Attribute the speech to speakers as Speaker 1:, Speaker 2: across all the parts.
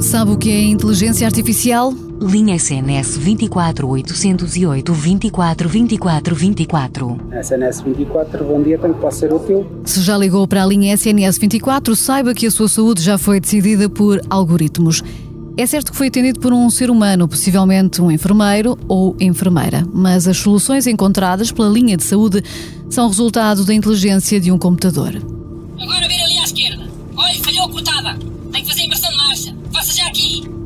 Speaker 1: Sabe o que é inteligência artificial?
Speaker 2: Linha SNS 24 808 24 24 24.
Speaker 3: SNS 24, bom dia, tem que pode ser útil.
Speaker 1: Se já ligou para a linha SNS 24, saiba que a sua saúde já foi decidida por algoritmos. É certo que foi atendido por um ser humano, possivelmente um enfermeiro ou enfermeira, mas as soluções encontradas pela linha de saúde são resultado da inteligência de um computador.
Speaker 4: Agora vira ali à esquerda. Olha, falhou a cortada. Tem que fazer inversão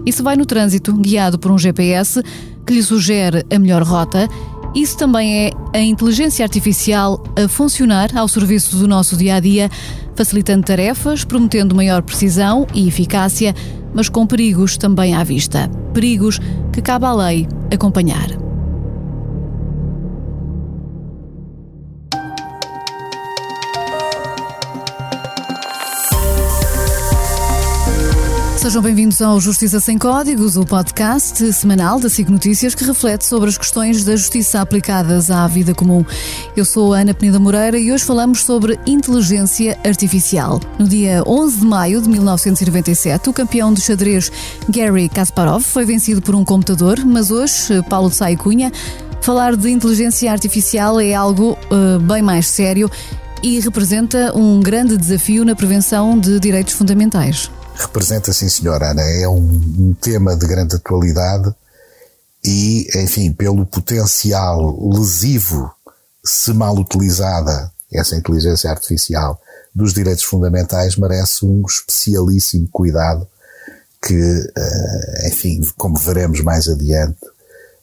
Speaker 4: aqui.
Speaker 1: Isso vai no trânsito, guiado por um GPS que lhe sugere a melhor rota. Isso também é a inteligência artificial a funcionar ao serviço do nosso dia a dia, facilitando tarefas, prometendo maior precisão e eficácia, mas com perigos também à vista. Perigos que cabe à lei acompanhar. Sejam bem-vindos ao Justiça Sem Códigos, o podcast semanal da SIG Notícias que reflete sobre as questões da justiça aplicadas à vida comum. Eu sou a Ana Penida Moreira e hoje falamos sobre inteligência artificial. No dia 11 de maio de 1997, o campeão de xadrez Gary Kasparov foi vencido por um computador, mas hoje, Paulo de Sai Cunha, falar de inteligência artificial é algo uh, bem mais sério e representa um grande desafio na prevenção de direitos fundamentais.
Speaker 5: Representa, sim, senhora Ana. É um, tema de grande atualidade e, enfim, pelo potencial lesivo, se mal utilizada, essa inteligência artificial dos direitos fundamentais, merece um especialíssimo cuidado que, enfim, como veremos mais adiante,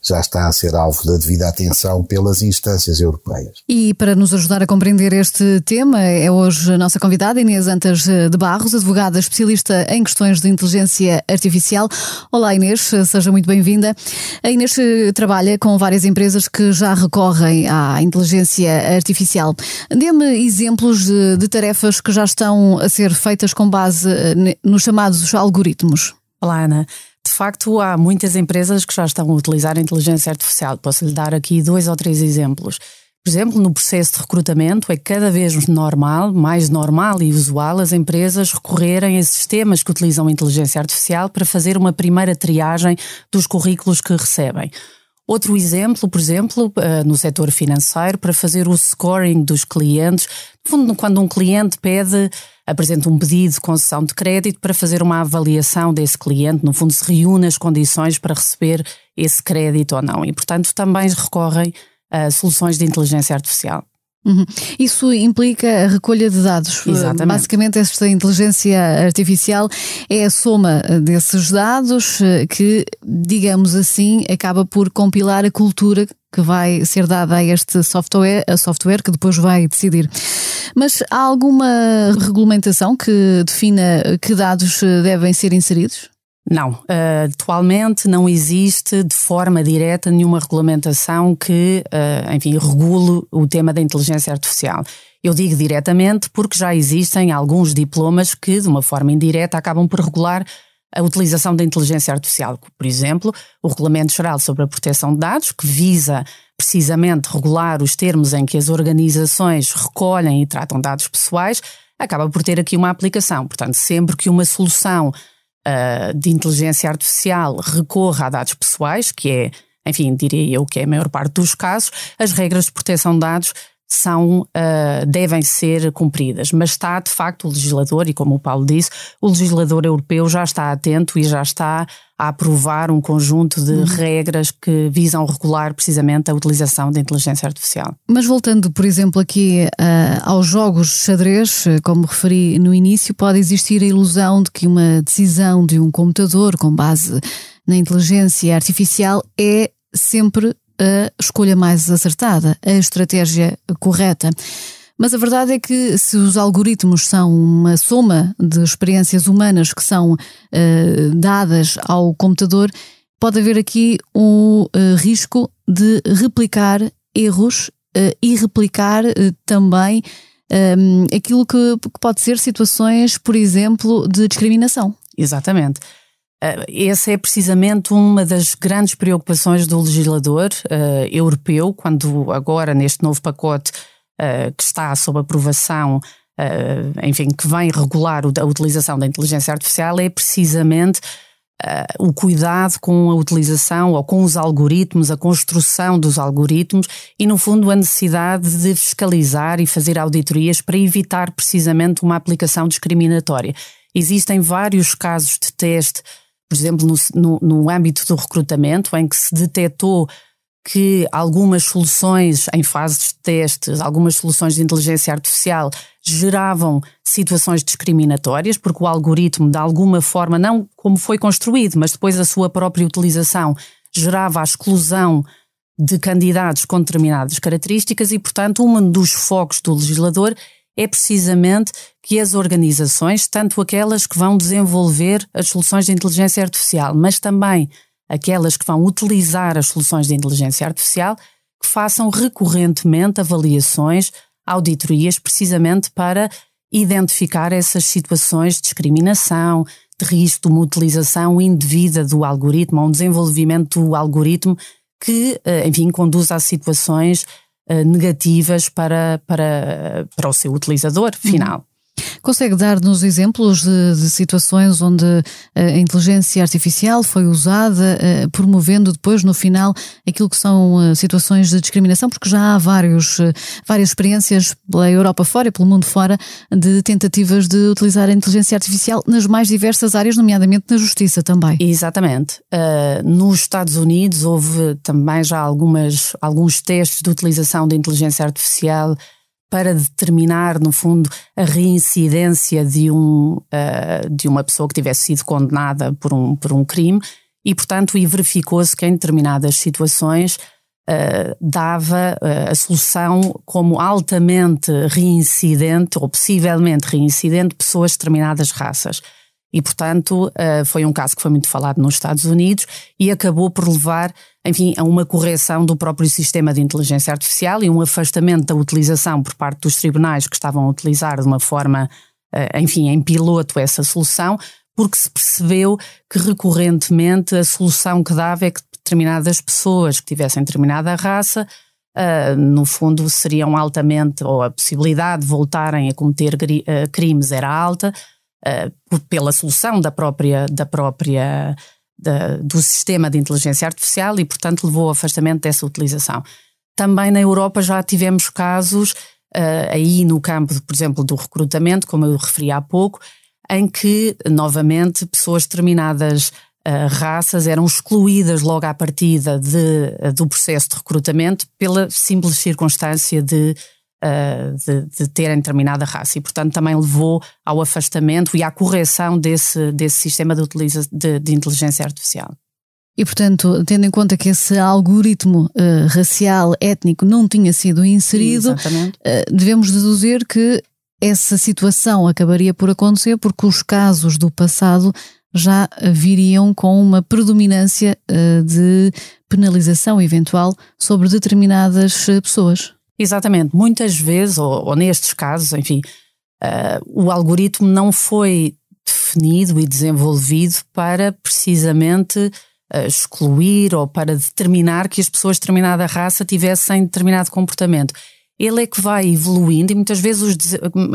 Speaker 5: já está a ser alvo da devida atenção pelas instâncias europeias.
Speaker 1: E para nos ajudar a compreender este tema, é hoje a nossa convidada Inês Antas de Barros, advogada especialista em questões de inteligência artificial. Olá Inês, seja muito bem-vinda. A Inês trabalha com várias empresas que já recorrem à inteligência artificial. Dê-me exemplos de, de tarefas que já estão a ser feitas com base nos chamados algoritmos.
Speaker 6: Olá Ana. De facto, há muitas empresas que já estão a utilizar a inteligência artificial. Posso lhe dar aqui dois ou três exemplos. Por exemplo, no processo de recrutamento, é cada vez normal, mais normal e usual, as empresas recorrerem a sistemas que utilizam a inteligência artificial para fazer uma primeira triagem dos currículos que recebem. Outro exemplo, por exemplo, no setor financeiro, para fazer o scoring dos clientes. No fundo, quando um cliente pede apresenta um pedido de concessão de crédito para fazer uma avaliação desse cliente, no fundo se reúne as condições para receber esse crédito ou não. E, portanto, também recorrem a soluções de inteligência artificial.
Speaker 1: Uhum. Isso implica a recolha de dados.
Speaker 6: Exatamente.
Speaker 1: Basicamente, esta inteligência artificial é a soma desses dados que, digamos assim, acaba por compilar a cultura que vai ser dada a este software, a software que depois vai decidir. Mas há alguma regulamentação que defina que dados devem ser inseridos?
Speaker 6: Não, uh, atualmente não existe de forma direta nenhuma regulamentação que, uh, enfim, regule o tema da inteligência artificial. Eu digo diretamente porque já existem alguns diplomas que, de uma forma indireta, acabam por regular a utilização da inteligência artificial. Por exemplo, o Regulamento Geral sobre a Proteção de Dados, que visa precisamente regular os termos em que as organizações recolhem e tratam dados pessoais, acaba por ter aqui uma aplicação. Portanto, sempre que uma solução uh, de inteligência artificial recorra a dados pessoais, que é, enfim, diria eu que é a maior parte dos casos, as regras de proteção de dados são, uh, devem ser cumpridas. Mas está, de facto, o legislador, e como o Paulo disse, o legislador europeu já está atento e já está a aprovar um conjunto de uhum. regras que visam regular precisamente a utilização da inteligência artificial.
Speaker 1: Mas voltando, por exemplo, aqui uh, aos jogos de xadrez, como referi no início, pode existir a ilusão de que uma decisão de um computador com base na inteligência artificial é sempre a escolha mais acertada, a estratégia correta. Mas a verdade é que se os algoritmos são uma soma de experiências humanas que são uh, dadas ao computador, pode haver aqui um uh, risco de replicar erros uh, e replicar também um, aquilo que, que pode ser situações, por exemplo, de discriminação.
Speaker 6: Exatamente. Essa é precisamente uma das grandes preocupações do legislador uh, europeu, quando agora, neste novo pacote uh, que está sob aprovação, uh, enfim, que vem regular a utilização da inteligência artificial, é precisamente o cuidado com a utilização ou com os algoritmos, a construção dos algoritmos e, no fundo, a necessidade de fiscalizar e fazer auditorias para evitar precisamente uma aplicação discriminatória. Existem vários casos de teste, por exemplo, no, no, no âmbito do recrutamento, em que se detectou que algumas soluções em fases de testes, algumas soluções de inteligência artificial geravam situações discriminatórias, porque o algoritmo, de alguma forma, não como foi construído, mas depois a sua própria utilização, gerava a exclusão de candidatos com determinadas características e, portanto, um dos focos do legislador é precisamente que as organizações, tanto aquelas que vão desenvolver as soluções de inteligência artificial, mas também aquelas que vão utilizar as soluções de inteligência artificial, que façam recorrentemente avaliações, auditorias, precisamente para identificar essas situações de discriminação, de risco de uma utilização indevida do algoritmo, ou um desenvolvimento do algoritmo que, eh, enfim, conduz a situações negativas para, para, para o seu utilizador final.
Speaker 1: Consegue dar-nos exemplos de, de, situações onde a inteligência artificial foi usada, uh, promovendo depois, no final, aquilo que são uh, situações de discriminação? Porque já há vários, uh, várias experiências pela Europa fora e pelo mundo fora de tentativas de utilizar a inteligência artificial nas mais diversas áreas, nomeadamente na justiça também.
Speaker 6: Exatamente. nos Estados Unidos houve também já algumas, alguns testes de utilização de inteligência artificial para determinar, no fundo, a reincidência de, um, uh, de uma pessoa que tivesse sido condenada por um, por um crime e, portanto, e verificou-se que em determinadas situações uh, dava uh, a solução como altamente reincidente ou possivelmente reincidente pessoas de determinadas raças. E, portanto, foi um caso que foi muito falado nos Estados Unidos e acabou por levar enfim, a uma correção do próprio sistema de inteligência artificial e um afastamento da utilização por parte dos tribunais que estavam a utilizar de uma forma, eh, enfim, em piloto essa solução, porque se percebeu que recorrentemente a solução que dava é que determinadas pessoas que tivessem determinada raça, uh, no fundo, seriam altamente, ou a possibilidade de voltarem a cometer uh, crimes era alta, uh, pela solução da própria, da própria da, do sistema de inteligência artificial e, portanto, levou ao afastamento dessa utilização. Também na Europa já tivemos casos, uh, aí no campo, por exemplo, do recrutamento, como eu referi há pouco, em que, novamente, pessoas determinadas uh, raças eram excluídas logo à partida de, do processo de recrutamento pela simples circunstância de uh, de, de, terem determinada raça e, portanto, também levou ao afastamento e à correção desse, desse sistema de, utiliza, de, de inteligência artificial.
Speaker 1: E, portanto, tendo em conta que esse algoritmo uh, racial, étnico, não tinha sido inserido, uh, devemos deduzir que essa situação acabaria por acontecer porque os casos do passado já viriam com uma predominância uh, de penalização eventual sobre determinadas pessoas.
Speaker 6: Exatamente. Muitas vezes, ou, ou nestes casos, enfim, uh, o algoritmo não foi definido e desenvolvido para precisamente uh, excluir ou para determinar que as pessoas de determinada raça tivessem determinado comportamento. Ele é que vai evoluindo e muitas vezes os,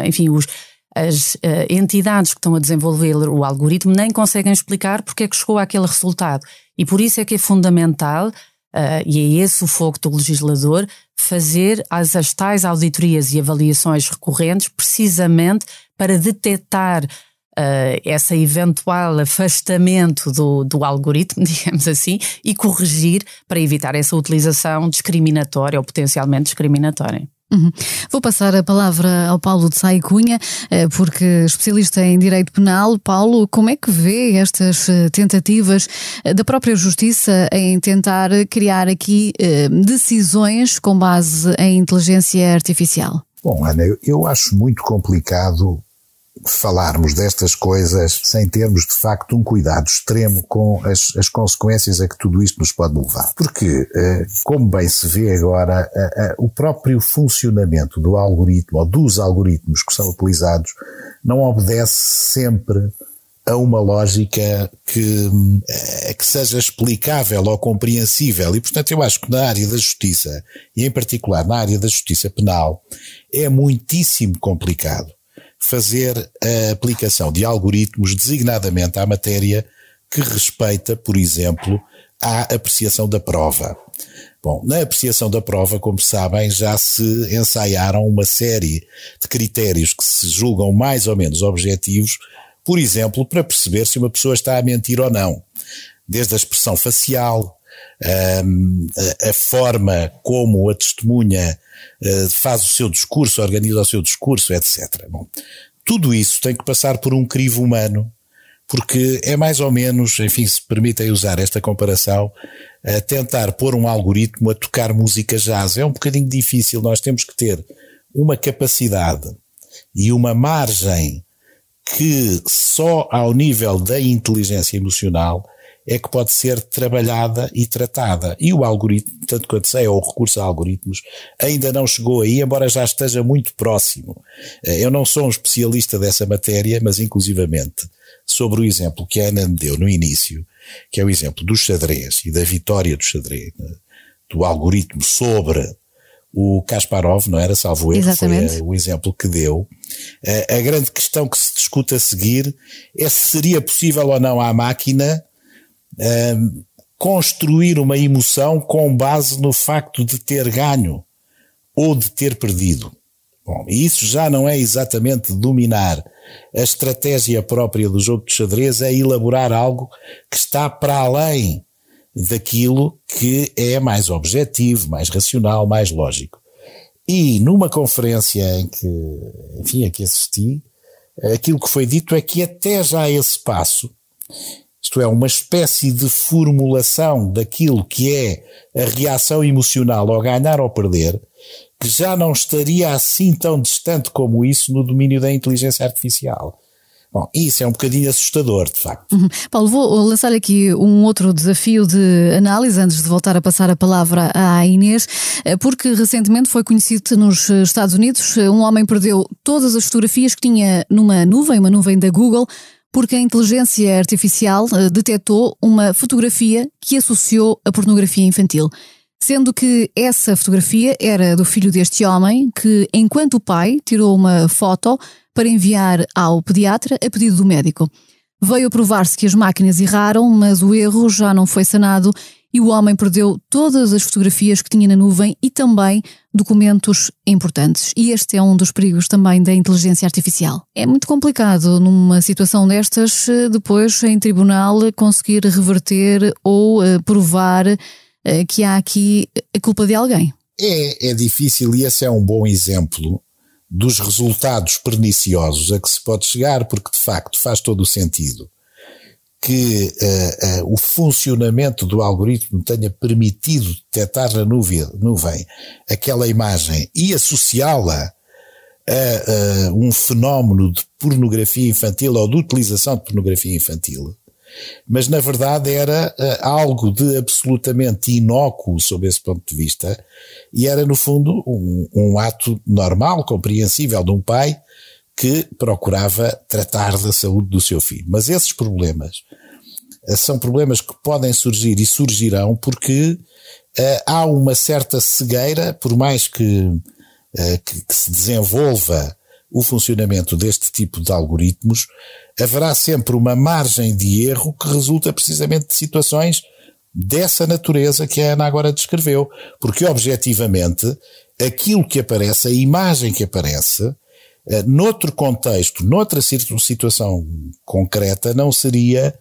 Speaker 6: enfim, os, as uh, entidades que estão a desenvolver o algoritmo nem conseguem explicar porque é que chegou àquele resultado. E por isso é que é fundamental Uh, e é esse o foco do legislador, fazer as, as tais auditorias e avaliações recorrentes precisamente para detectar uh, essa eventual afastamento do, do algoritmo, digamos assim, e corrigir para evitar essa utilização discriminatória ou potencialmente discriminatória.
Speaker 1: Uhum. Vou passar a palavra ao Paulo de Sai Cunha, eh, porque especialista em direito penal. Paulo, como é que vê estas eh, tentativas eh, da própria Justiça em tentar criar aqui decisões com base em inteligência artificial?
Speaker 5: Bom, Ana, eu acho muito complicado falarmos destas coisas sem termos de facto um cuidado extremo com as, as consequências a que tudo isto nos pode levar. Porque, eh, como bem se vê agora, o próprio funcionamento do algoritmo ou dos algoritmos que são utilizados não obedece sempre a uma lógica que, eh, que seja explicável ou compreensível. E, portanto, eu acho que na área da justiça, e em particular na área da justiça penal, é muitíssimo complicado fazer a aplicação de algoritmos designadamente à matéria que respeita, por exemplo, à apreciação da prova. Bom, na apreciação da prova, como sabem, já se ensaiaram uma série de critérios que se julgam mais ou menos objetivos, por exemplo, para perceber se uma pessoa está a mentir ou não. Desde a expressão facial, a, a forma como a testemunha eh, faz o seu discurso, organiza o seu discurso, etc. Bom, tudo isso tem que passar por um crivo humano, porque é mais ou menos, enfim, se permitem usar esta comparação, a tentar pôr um algoritmo a tocar música jazz. É um bocadinho difícil, nós temos que ter uma capacidade e uma margem que só ao nível da inteligência emocional é que pode ser trabalhada e tratada. E o algoritmo, tanto quanto sei, ou o recurso a algoritmos, ainda não chegou aí, embora já esteja muito próximo. Eh, eu não sou um especialista dessa matéria, mas inclusivamente sobre o exemplo que a Ana me deu no início, que é o exemplo do xadrez e da vitória do xadrez, né, do algoritmo sobre o Kasparov, não era? Salvo erro, Exatamente. foi o exemplo que deu. A, a grande questão que se discute a seguir é se seria possível ou não à máquina um, construir uma emoção com base no facto de ter ganho ou de ter perdido. Bom, isso já não é exatamente dominar a estratégia própria do jogo de xadrez, é elaborar algo que está para além daquilo que é mais objetivo, mais racional, mais lógico. E numa conferência em que, enfim, a que assisti, aquilo que foi dito é que até já esse passo, isto é, uma espécie de formulação daquilo que é a reação emocional ao ganhar ou perder, que já não estaria assim tão distante como isso no domínio da inteligência artificial. Bom, isso é um bocadinho assustador, de facto.
Speaker 1: Uhum. Paulo, vou lançar aqui um outro desafio de análise antes de voltar a passar a palavra à Inês, eh, porque recentemente foi conhecido nos Estados Unidos um homem perdeu todas as fotografias que tinha numa nuvem, uma nuvem da Google, porque a inteligência artificial eh, detectou uma fotografia que associou a pornografia infantil. Sendo que essa fotografia era do filho deste homem, que, enquanto o pai tirou uma foto para enviar ao pediatra a pedido do médico. Veio a provar-se que as máquinas erraram, mas o erro já não foi sanado e o homem perdeu todas as fotografias que tinha na nuvem e também documentos importantes. E este é um dos perigos também da inteligência artificial. É muito complicado numa situação destas, depois em tribunal, conseguir reverter ou uh, provar uh, que há aqui a culpa de alguém.
Speaker 5: É, é difícil e esse é um bom exemplo dos resultados perniciosos a que se pode chegar, porque de facto faz todo o sentido que uh, uh, o funcionamento do algoritmo tenha permitido detectar na nuvem, nuvem aquela imagem e associá-la a uh, um fenómeno de pornografia infantil ou de utilização de pornografia infantil, mas na verdade era algo de absolutamente inócuo sob esse ponto de vista e era no fundo um, um ato normal, compreensível de um pai que procurava tratar da saúde do seu filho. Mas esses problemas eh, são problemas que podem surgir e surgirão porque uh, há uma certa cegueira, por mais que, uh, que, que, se desenvolva o funcionamento deste tipo de algoritmos, haverá sempre uma margem de erro que resulta precisamente de situações dessa natureza que a Ana agora descreveu. Porque, objetivamente, aquilo que aparece, a imagem que aparece, eh, noutro contexto, noutra situação concreta, não seria,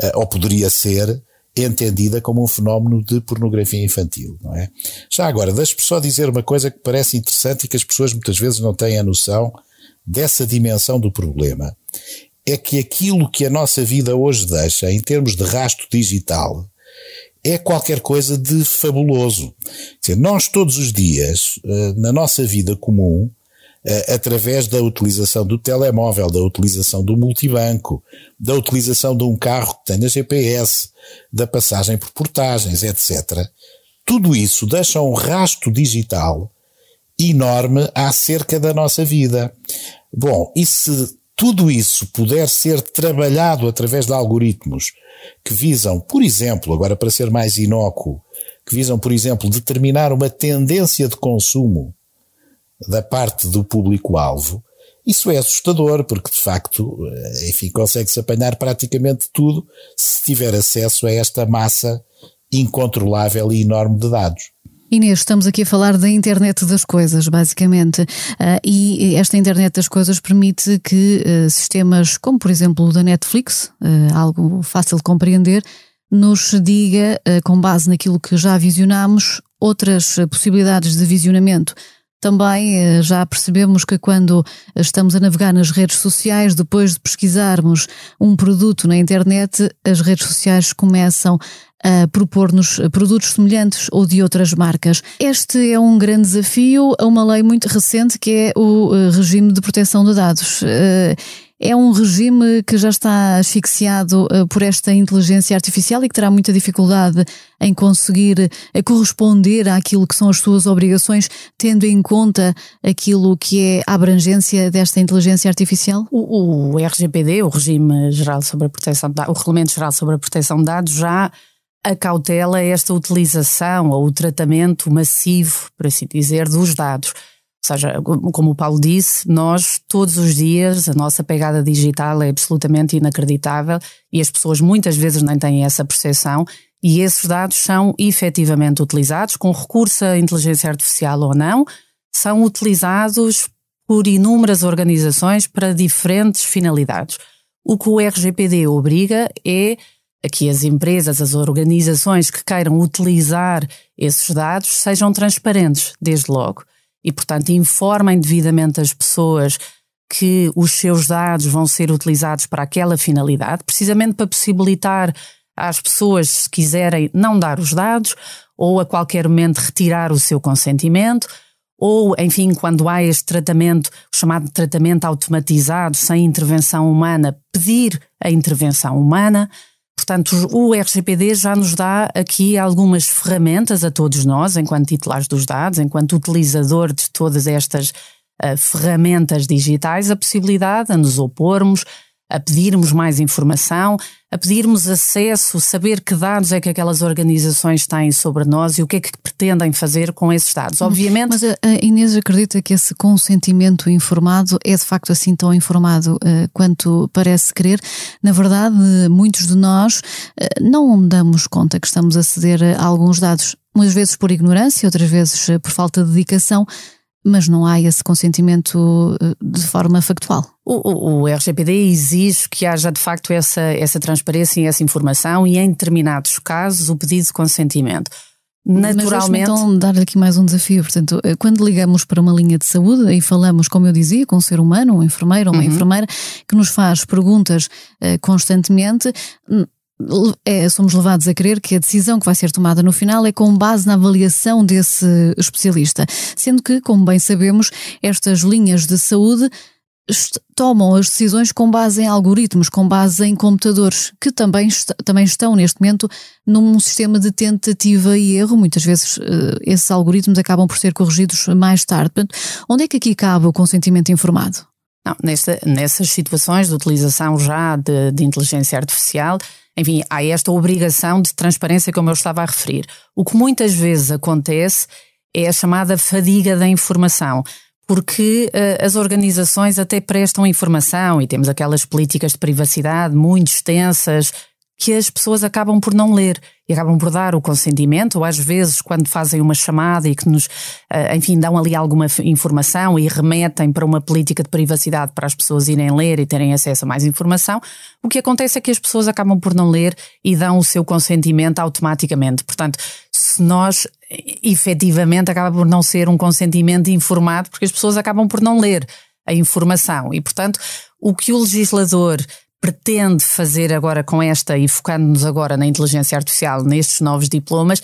Speaker 5: eh, ou poderia ser, entendida como um fenómeno de pornografia infantil, não é? Já agora, deixe-me só dizer uma coisa que parece interessante e que as pessoas muitas vezes não têm a noção dessa dimensão do problema. É que aquilo que a nossa vida hoje deixa, em termos de rastro digital, é qualquer coisa de fabuloso. Quer dizer, nós todos os dias, eh, na nossa vida comum, através da utilização do telemóvel, da utilização do multibanco, da utilização de um carro que tenha GPS, da passagem por portagens, etc. Tudo isso deixa um rasto digital enorme acerca da nossa vida. Bom, e se tudo isso puder ser trabalhado através de algoritmos que visam, por exemplo, agora para ser mais inócuo, que visam, por exemplo, determinar uma tendência de consumo da parte do público-alvo, Isso é assustador, porque de facto, eh, enfim, consegue-se apanhar praticamente tudo se tiver acesso a esta massa incontrolável e enorme de dados.
Speaker 1: Inês, estamos aqui a falar da internet das coisas, basicamente, uh, e esta internet das coisas permite que uh, sistemas como, por exemplo, o da Netflix, uh, algo fácil de compreender, nos diga, com base naquilo que já visionamos, outras possibilidades de visionamento. Também já percebemos que quando estamos a navegar nas redes sociais, depois de pesquisarmos um produto na internet, as redes sociais começam a propor-nos produtos semelhantes ou de outras marcas. Este é um grande desafio a uma lei muito recente que é o eh, regime de proteção de dados. Eh, é um regime que já está asfixiado eh, por esta inteligência artificial e que terá muita dificuldade em conseguir corresponder àquilo que são as suas obrigações, tendo em conta aquilo que é a abrangência desta inteligência artificial?
Speaker 6: O, o RGPD, o Regime Geral sobre a Proteção de o Regulamento Geral sobre a Proteção de Dados, já acautela esta utilização ou o tratamento massivo, por assim dizer, dos dados. Seja, como o Paulo disse, nós todos os dias a nossa pegada digital é absolutamente inacreditável e as pessoas muitas vezes nem têm essa percepção e esses dados são efetivamente utilizados, com recurso à inteligência artificial ou não, são utilizados por inúmeras organizações para diferentes finalidades. O que o RGPD obriga é que as empresas, as organizações que queiram utilizar esses dados sejam transparentes, desde logo. E, portanto, informem devidamente as pessoas que os seus dados vão ser utilizados para aquela finalidade, precisamente para possibilitar às pessoas, se quiserem, não dar os dados ou a qualquer momento retirar o seu consentimento, ou, enfim, quando há este tratamento, o chamado tratamento automatizado, sem intervenção humana, pedir a intervenção humana. Portanto, o RGPD já nos dá aqui algumas ferramentas a todos nós, enquanto titulares dos dados, enquanto utilizador de todas estas uh, ferramentas digitais, a possibilidade de nos opormos, a pedirmos mais informação, a pedirmos acesso, saber que dados é que aquelas organizações têm sobre nós e o que é que pretendem fazer com esses dados. Obviamente.
Speaker 1: Mas a Inês acredita que esse consentimento informado é de facto assim tão informado uh, quanto parece querer. Na verdade, muitos de nós não damos conta que estamos a ceder a alguns dados, muitas vezes por ignorância, outras vezes por falta de dedicação mas não há esse consentimento eh, de forma factual.
Speaker 6: O, o, o, RGPD exige que haja de facto essa, essa transparência e essa informação e em determinados casos o pedido de consentimento.
Speaker 1: Naturalmente. Mas então dar aqui mais um desafio. Portanto, eh, quando ligamos para uma linha de saúde e falamos, como eu dizia, com um ser humano, um enfermeiro ou uma uhum. enfermeira, que nos faz perguntas uh, constantemente, é, somos levados a crer que a decisão que vai ser tomada no final é com base na avaliação desse especialista. Sendo que, como bem sabemos, estas linhas de saúde tomam as decisões com base em algoritmos, com base em computadores, que também, est também estão neste momento num sistema de tentativa e erro. Muitas vezes uh, esses algoritmos acabam por ser corrigidos mais tarde. Portanto, onde é que aqui cabe o consentimento informado?
Speaker 6: Não, nessa, nessas situações de utilização já de, de inteligência artificial, enfim, há esta obrigação de transparência, como eu estava a referir. O que muitas vezes acontece é a chamada fadiga da informação, porque uh, as organizações até prestam informação e temos aquelas políticas de privacidade muito extensas que as pessoas acabam por não ler e acabam por dar o consentimento, ou às vezes, quando fazem uma chamada e que nos, eh, enfim, dão ali alguma informação e remetem para uma política de privacidade para as pessoas irem ler e terem acesso a mais informação, o que acontece é que as pessoas acabam por não ler e dão o seu consentimento automaticamente. Portanto, se nós efetivamente acaba por não ser um consentimento informado, porque as pessoas acabam por não ler a informação e, portanto, o que o legislador pretende fazer agora com esta e focando-nos agora na inteligência artificial, nestes novos diplomas,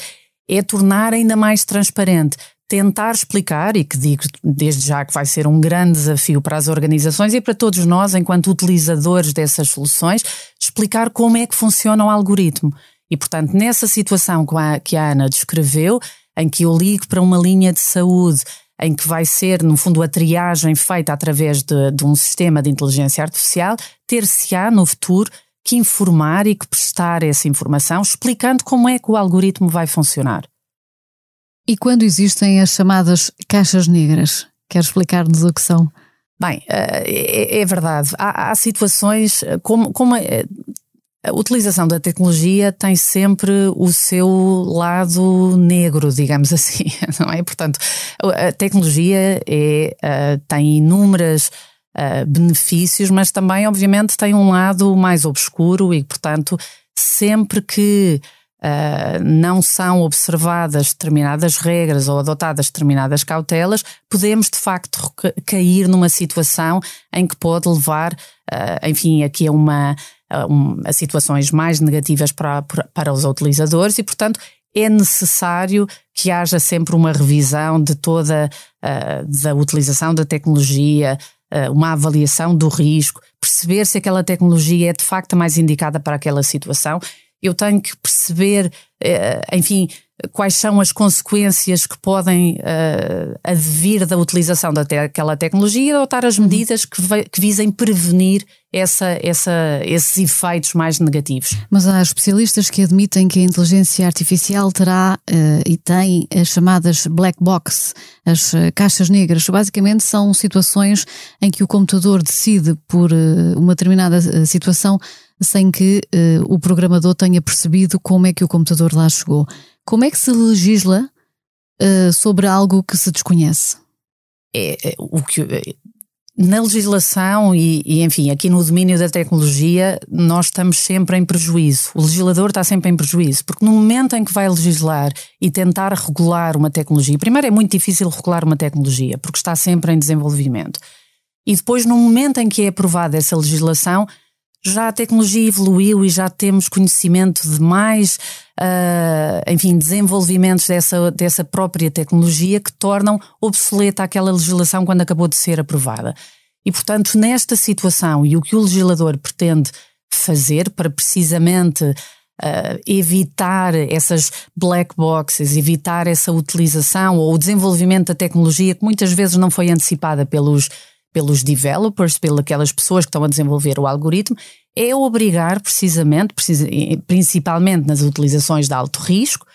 Speaker 6: é tornar ainda mais transparente, tentar explicar, e que digo desde já que vai ser um grande desafio para as organizações e para todos nós, enquanto utilizadores dessas soluções, explicar como é que funciona o algoritmo. E, portanto, nessa situação que a Ana descreveu, em que eu ligo para uma linha de saúde em que vai ser, no fundo, a triagem feita através de, de um sistema de inteligência artificial, ter-se-á no futuro que informar e que prestar essa informação, explicando como é que o algoritmo vai funcionar.
Speaker 1: E quando existem as chamadas caixas negras? Quer explicar-nos o que são?
Speaker 6: Bem, é, é verdade. Há, há, situações, como, como a utilização da tecnologia tem sempre o seu lado negro, digamos assim, não é? Portanto, a tecnologia é, uh, tem inúmeras uh, benefícios, mas também, obviamente, tem um lado mais obscuro e, portanto, sempre que uh, não são observadas determinadas regras ou adotadas determinadas cautelas, podemos, de facto, cair numa situação em que pode levar, enfim, aqui a uma a, situações mais negativas para, para os utilizadores e, portanto, é necessário que haja sempre uma revisão de toda uh, da utilização da tecnologia, uh, uma avaliação do risco, perceber se aquela tecnologia é de facto mais indicada para aquela situação. Eu tenho que perceber, uh, enfim, quais são as consequências que podem uh, advir da utilização daquela tecnologia e adotar as medidas que, que visem prevenir essa, essa, esses efeitos mais negativos.
Speaker 1: Mas há especialistas que admitem que a inteligência artificial terá uh, e tem as chamadas black box, as uh, caixas negras. Basicamente são situações em que o computador decide por uma determinada situação sem que o programador tenha percebido como é que o computador lá chegou. Como é que se legisla uh, sobre algo que se desconhece?
Speaker 6: É, é o que na legislação e, e, enfim, aqui no domínio da tecnologia, nós estamos sempre em prejuízo. O legislador está sempre em prejuízo, porque no momento em que vai legislar e tentar regular uma tecnologia, primeiro é muito difícil regular uma tecnologia, porque está sempre em desenvolvimento. E depois, no momento em que é aprovada essa legislação, já a tecnologia evoluiu e já temos conhecimento de mais, uh, enfim, desenvolvimentos dessa, dessa própria tecnologia que tornam obsoleta aquela legislação quando acabou de ser aprovada. E, portanto, nesta situação, e o que o legislador pretende fazer para precisamente uh, evitar essas black boxes, evitar essa utilização ou o desenvolvimento da tecnologia que muitas vezes não foi antecipada pelos pelos developers, pelas pessoas que estão a desenvolver o algoritmo, é obrigar precisamente, principalmente nas utilizações de alto risco,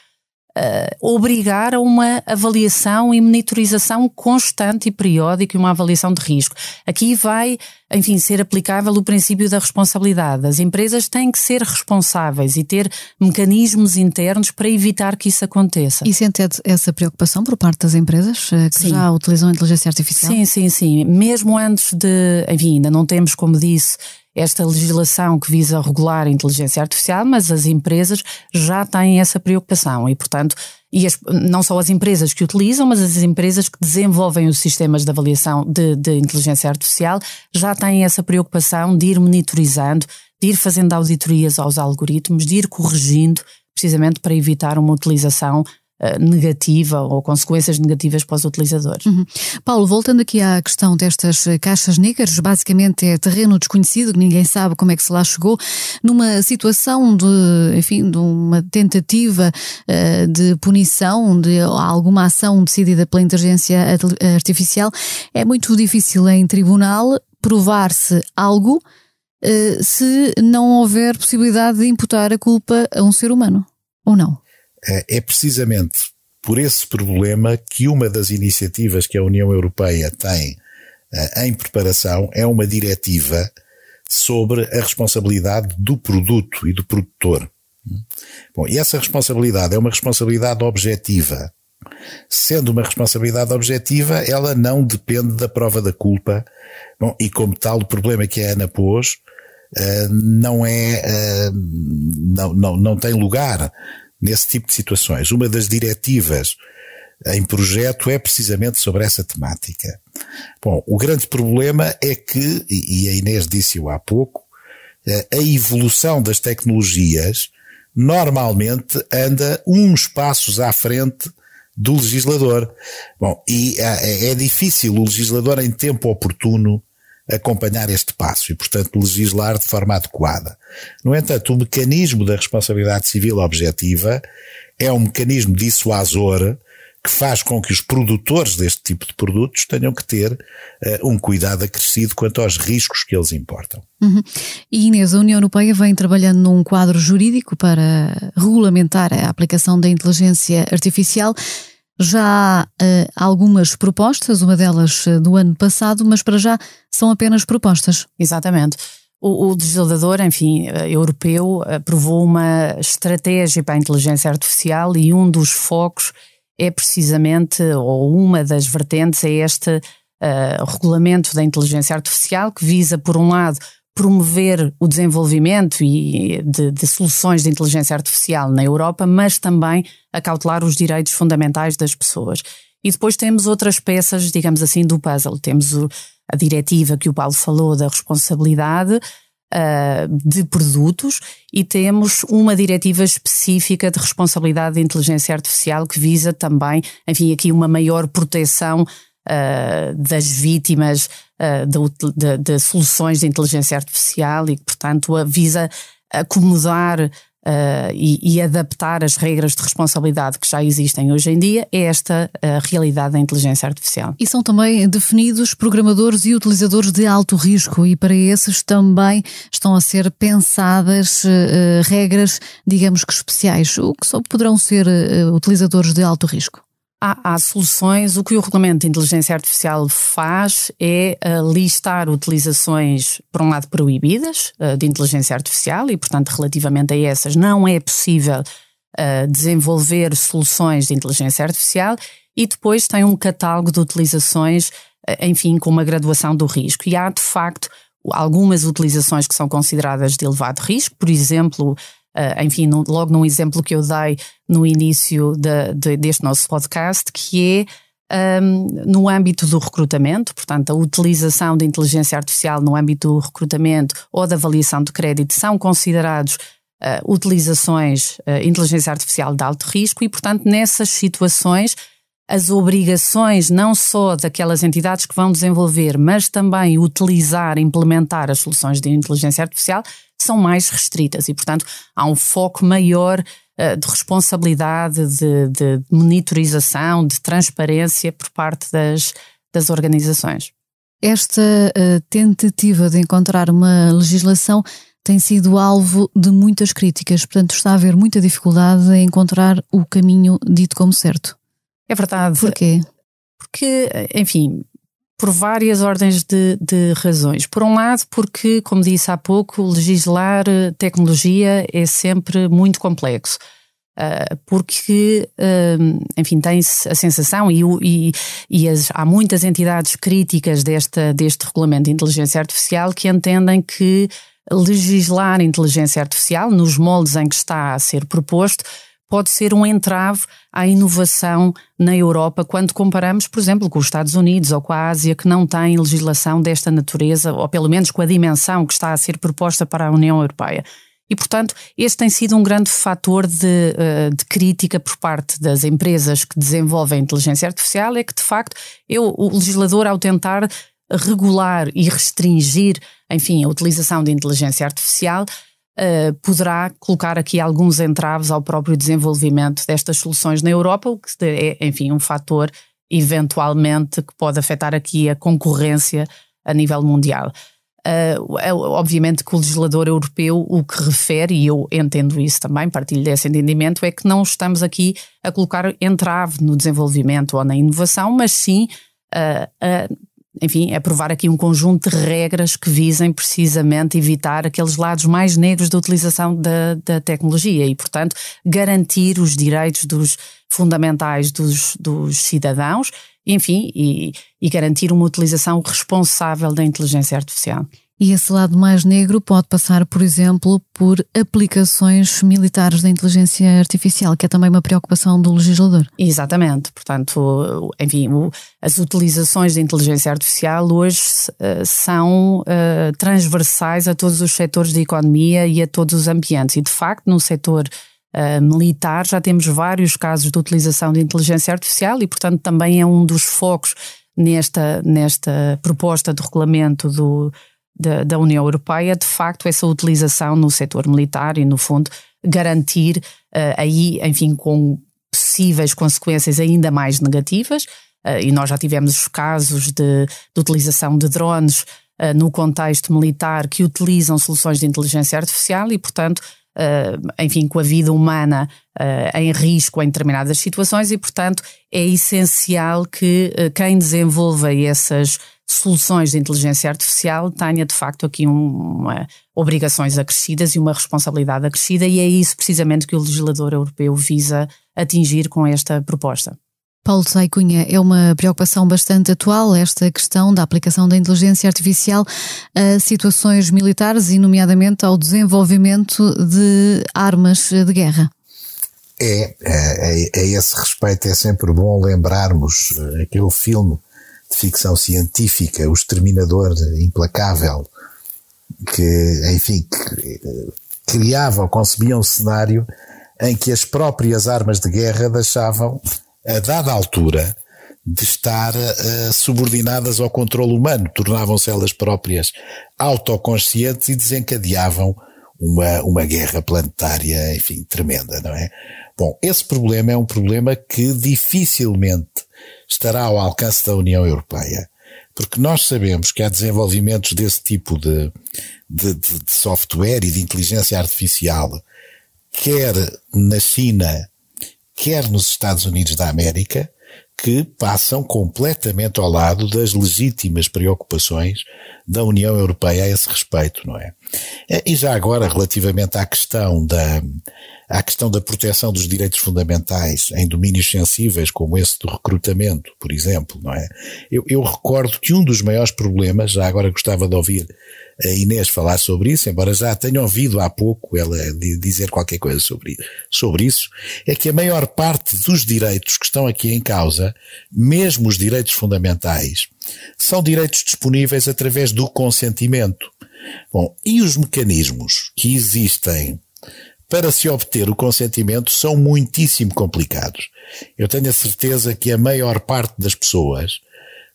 Speaker 6: uh, obrigar a uma avaliação e monitorização constante e periódica e uma avaliação de risco. Aqui vai, enfim, ser aplicável o princípio da responsabilidade. As empresas têm que ser responsáveis e ter mecanismos internos para evitar que isso aconteça.
Speaker 1: E sente essa preocupação por parte das empresas eh, que sim. já utilizam a inteligência artificial?
Speaker 6: Sim, sim, sim. Mesmo antes de, enfim, ainda não temos, como disse, esta legislação que visa regular a inteligência artificial, mas as empresas já têm essa preocupação. E, portanto, e as, não só as empresas que utilizam, mas as empresas que desenvolvem os sistemas de avaliação de, de inteligência artificial já têm essa preocupação de ir monitorizando, de ir fazendo auditorias aos algoritmos, de ir corrigindo, precisamente para evitar uma utilização negativa ou consequências negativas para os utilizadores.
Speaker 1: Uhum. Paulo, voltando aqui à questão destas eh, caixas negras, basicamente é terreno desconhecido, ninguém sabe como é que se lá chegou, numa situação de, enfim, de uma tentativa uh, de punição, de alguma ação decidida pela inteligência artificial, é muito difícil em tribunal provar-se algo uh, se não houver possibilidade de imputar a culpa a um ser humano, ou não?
Speaker 5: É, é precisamente por esse problema que uma das iniciativas que a União Europeia tem eh, em preparação é uma diretiva sobre a responsabilidade do produto e do produtor. Bom, e essa responsabilidade é uma responsabilidade objetiva. Sendo uma responsabilidade objetiva, ela não depende da prova da culpa. Bom, e como tal, o problema que a Ana pôs uh, não é, uh, não, não, não tem lugar nesse tipo de situações. Uma das diretivas em projeto é precisamente sobre essa temática. Bom, o grande problema é que, e a Inês disse-o há pouco, eh, a evolução das tecnologias normalmente anda uns passos à frente do legislador. Bom, e é, é difícil o legislador em tempo oportuno acompanhar este passo e, portanto, legislar de forma adequada. No entanto, o mecanismo da responsabilidade civil objetiva é um mecanismo dissuasor que faz com que os produtores deste tipo de produtos tenham que ter uh, um cuidado acrescido quanto aos riscos que eles importam.
Speaker 1: Uhum. E Inês, a União Europeia vem trabalhando num quadro jurídico para regulamentar a aplicação da inteligência artificial. Já há uh, algumas propostas, uma delas uh, do ano passado, mas para já são apenas propostas.
Speaker 6: Exatamente. O, o legislador, enfim, uh, europeu, aprovou uma estratégia para a inteligência artificial e um dos focos é precisamente, ou uma das vertentes, é este regulamento da inteligência artificial que visa, por um lado, promover o desenvolvimento e de, de, soluções de inteligência artificial na Europa, mas também a cautelar os direitos fundamentais das pessoas. E depois temos outras peças, digamos assim, do puzzle. Temos o, a diretiva que o Paulo falou da responsabilidade uh, de produtos e temos uma diretiva específica de responsabilidade de inteligência artificial que visa também, enfim, aqui uma maior proteção uh, das vítimas uh, de, de, soluções de inteligência artificial e, portanto, visa acomodar Uh, e, e, adaptar as regras de responsabilidade que já existem hoje em dia a esta uh, realidade da inteligência artificial.
Speaker 1: E são também definidos programadores e utilizadores de alto risco, e para esses também estão a ser pensadas uh, regras, digamos que especiais, o que só poderão ser utilizadores de alto risco.
Speaker 6: Há, há, soluções. O que o Regulamento de Inteligência Artificial faz é uh, listar utilizações, por um lado, proibidas uh, de inteligência artificial e, portanto, relativamente a essas, não é possível uh, desenvolver soluções de inteligência artificial e depois tem um catálogo de utilizações, enfim, com uma graduação do risco. E há, de facto, algumas utilizações que são consideradas de elevado risco, por exemplo, uh, enfim, no, logo num exemplo que eu dei no início de, de, deste nosso podcast, que é um, no âmbito do recrutamento, portanto, a utilização de inteligência artificial no âmbito do recrutamento ou da avaliação de crédito são considerados uh, utilizações uh, inteligência artificial de alto risco e, portanto, nessas situações as obrigações não só daquelas entidades que vão desenvolver, mas também utilizar, implementar as soluções de inteligência artificial são mais restritas e, portanto, há um foco maior uh, de responsabilidade, de, de, monitorização, de transparência por parte das, das organizações.
Speaker 1: Esta uh, tentativa de encontrar uma legislação tem sido alvo de muitas críticas, portanto, está a haver muita dificuldade em encontrar o caminho dito como certo.
Speaker 6: É verdade.
Speaker 1: Porquê?
Speaker 6: Porque, enfim, por várias ordens de, de, razões. Por um lado, porque, como disse há pouco, legislar eh, tecnologia é sempre muito complexo. Uh, porque, uh, enfim, tem-se a sensação, e, e, e as, há muitas entidades críticas desta, deste regulamento de inteligência artificial que entendem que legislar inteligência artificial, nos moldes em que está a ser proposto, pode ser um entrave à inovação na Europa quando comparamos, por exemplo, com os Estados Unidos ou com a Ásia, que não têm legislação desta natureza, ou pelo menos com a dimensão que está a ser proposta para a União Europeia. E, portanto, este tem sido um grande fator de, eh, de, crítica por parte das empresas que desenvolvem inteligência artificial, é que, de facto, eu, o legislador, ao tentar regular e restringir, enfim, a utilização de inteligência artificial, uh, poderá colocar aqui alguns entraves ao próprio desenvolvimimento destas soluções na Europa, o que é, enfim, um fator eventualmente que pode afetar aqui a concorrência a nível mundial. Uh, é, obviamente que o legislador europeu o que refere, e eu entendo isso também, partilho desse entendimento, é que não estamos aqui a colocar entrave no desenvolvimento ou na inovação, mas sim uh, a enfim, aprovar aqui um conjunto de regras que visem precisamente evitar aqueles lados mais negros da utilização da, da tecnologia e, portanto, garantir os direitos dos fundamentais dos, dos cidadãos, enfim, e, e garantir uma utilização responsável da inteligência artificial.
Speaker 1: E esse lado mais negro pode passar, por exemplo, por aplicações militares da inteligência artificial, que é também uma preocupação do legislador.
Speaker 6: Exatamente. Portanto, enfim, as utilizações da inteligência artificial hoje uh, são uh, transversais a todos os setores da economia e a todos os ambientes. E, de facto, no setor uh, militar já temos vários casos de utilização de inteligência artificial e, portanto, também é um dos focos nesta, nesta proposta de regulamento do da, da União Europeia, de facto, essa utilização no setor militar e, no fundo, garantir uh, aí, enfim, com possíveis consequências ainda mais negativas. Uh, e nós já tivemos casos de, de utilização de drones uh, no contexto militar que utilizam soluções de inteligência artificial e, portanto, enfim, com a vida humana em risco em determinadas situações e, portanto, é essencial que quem desenvolva essas soluções de inteligência artificial tenha de facto aqui uma, obrigações acrescidas e uma responsabilidade acrescida, e é isso precisamente que o legislador europeu visa atingir com esta proposta.
Speaker 1: Paulo Sai Cunha, é uma preocupação bastante atual esta questão da aplicação da inteligência artificial a situações militares e, nomeadamente, ao desenvolvimento de armas de guerra.
Speaker 5: É, é, a esse respeito é sempre bom lembrarmos eh, aquele filme de ficção científica, O Exterminador Implacável, que, enfim, que eh, criava ou concebia um cenário em que as próprias armas de guerra deixavam, a dada altura, de estar uh, subordinadas ao controle humano, tornavam-se elas próprias autoconscientes e desencadeavam uma, uma guerra planetária, enfim, tremenda, não é? Bom, esse problema é um problema que dificilmente estará ao alcance da União Europeia. Porque nós sabemos que há desenvolvimentos desse tipo de, de, de, de software e de inteligência artificial, quer na China, quer nos Estados Unidos da América, que passam completamente ao lado das legítimas preocupações da União Europeia a esse respeito, não é? E já agora, relativamente à questão da, à questão da proteção dos direitos fundamentais em domínios sensíveis como esse do recrutamento, por exemplo, não é? Eu, eu recordo que um dos maiores problemas, já agora gostava de ouvir a Inês falar sobre isso, embora já tenha ouvido há pouco ela dizer qualquer coisa sobre, sobre isso, é que a maior parte dos direitos que estão aqui em causa, mesmo os direitos fundamentais, são direitos disponíveis através do consentimento. Bom, e os mecanismos que existem para se obter o consentimento são muitíssimo complicados. Eu tenho a certeza que a maior parte das pessoas,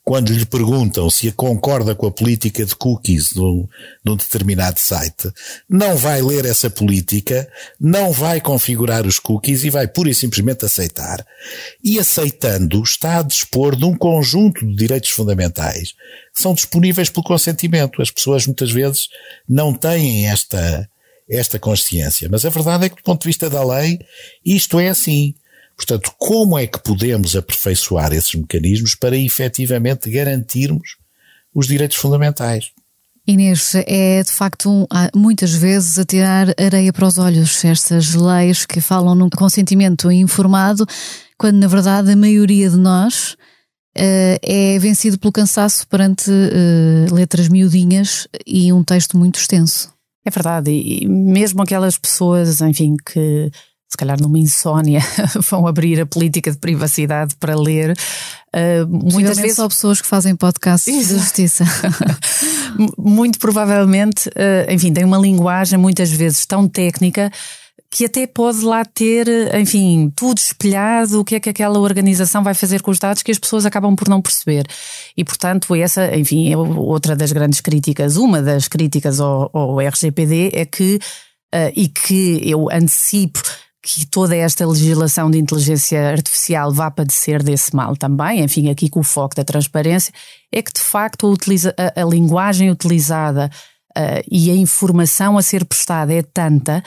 Speaker 5: quando lhe perguntam se concorda com a política de cookies de um, de determinado site, não vai ler essa política, não vai configurar os cookies e vai pura e simplesmente aceitar. E aceitando, está a dispor de um conjunto de direitos fundamentais que são disponíveis pelo consentimento. As pessoas muitas vezes não têm esta, esta consciência. Mas a verdade é que, do ponto de vista da lei, isto é assim. Portanto, como é que podemos aperfeiçoar esses mecanismos para efetivamente garantirmos os direitos fundamentais?
Speaker 1: Inês, é de facto muitas vezes a tirar areia para os olhos estas leis que falam num consentimento informado, quando na verdade a maioria de nós uh, é vencido pelo cansaço perante uh, letras miudinhas e um texto muito extenso.
Speaker 6: É verdade, e mesmo aquelas pessoas, enfim, que se calhar numa insónia vão abrir a política de privacidade para ler.
Speaker 1: Uh, muitas vezes só pessoas que fazem podcasts de justiça.
Speaker 6: Muito provavelmente, uh, enfim, tem uma linguagem muitas vezes tão técnica que até pode lá ter, enfim, tudo espelhado, o que é que aquela organização vai fazer com os dados que as pessoas acabam por não perceber. E, portanto, essa, enfim, é outra das grandes críticas, uma das críticas ao, ao RGPD é que, uh, e que eu antecipo que toda esta legislação de inteligência artificial vá padecer desse mal também, enfim, aqui com o foco da transparência, é que de facto a, utiliza, a, a linguagem utilizada uh, e a informação a ser prestada é tanta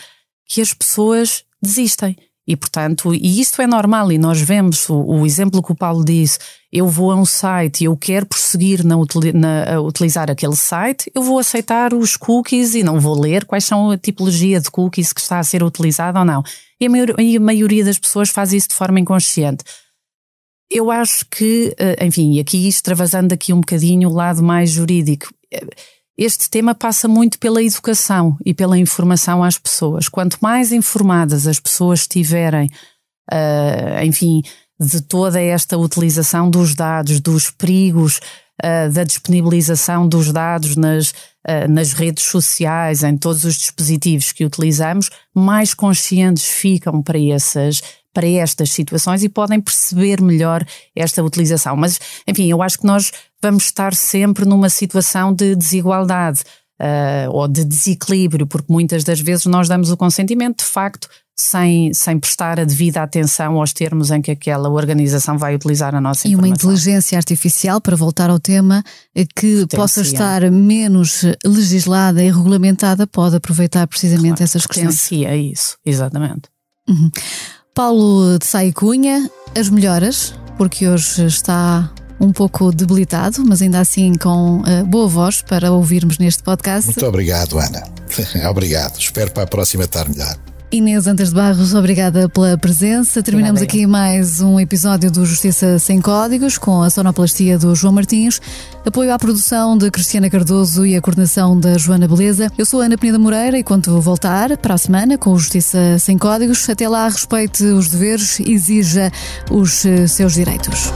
Speaker 6: que as pessoas desistem. E, portanto, e isto é normal, e nós vemos o, o, exemplo que o Paulo disse: eu vou a um site e eu quero prosseguir na, na, a utilizar aquele site, eu vou aceitar os cookies e não vou ler quais são a tipologia de cookies que está a ser utilizada ou não. E a, maior, e a maioria das pessoas faz isso de forma inconsciente. Eu acho que, eh, enfim, aqui extravasando aqui um bocadinho o lado mais jurídico eh, este tema passa muito pela educação e pela informação às pessoas. Quanto mais informadas as pessoas estiverem, uh, enfim, de toda esta utilização dos dados, dos perigos uh, da disponibilização dos dados nas, uh, nas redes sociais, em todos os dispositivos que utilizamos, mais conscientes ficam para essas para estas situações e podem perceber melhor esta utilização. Mas, enfim, eu acho que nós vamos estar sempre numa situação de desigualdade. Uh, ou de desequilíbrio, porque muitas das vezes nós damos o consentimento, de facto, sem, sem prestar a devida atenção aos termos em que aquela organização vai utilizar a nossa
Speaker 1: e
Speaker 6: informação.
Speaker 1: E uma inteligência artificial, para voltar ao tema, eh, que Potencia. possa estar menos legislada e regulamentada, pode aproveitar precisamente
Speaker 6: claro,
Speaker 1: essas questões.
Speaker 6: Potencia isso, exatamente.
Speaker 1: Uhum. Paulo de Sai Cunha, as melhoras, porque hoje está um pouco debilitado, mas ainda assim com uh, boa voz para ouvirmos neste podcast.
Speaker 5: Muito obrigado, Ana. obrigado. Espero para a próxima estar melhor.
Speaker 1: Inês Antas de Barros, obrigada pela presença. Terminamos obrigada. aqui mais um episódio do Justiça Sem Códigos com a sonoplastia do João Martins, apoio à produção de Cristiana Cardoso e a coordenação da Joana Beleza. Eu sou a Ana Peneda Moreira e quando voltar para a semana com o Justiça Sem Códigos, até lá respeite os deveres, exija os eh, seus direitos.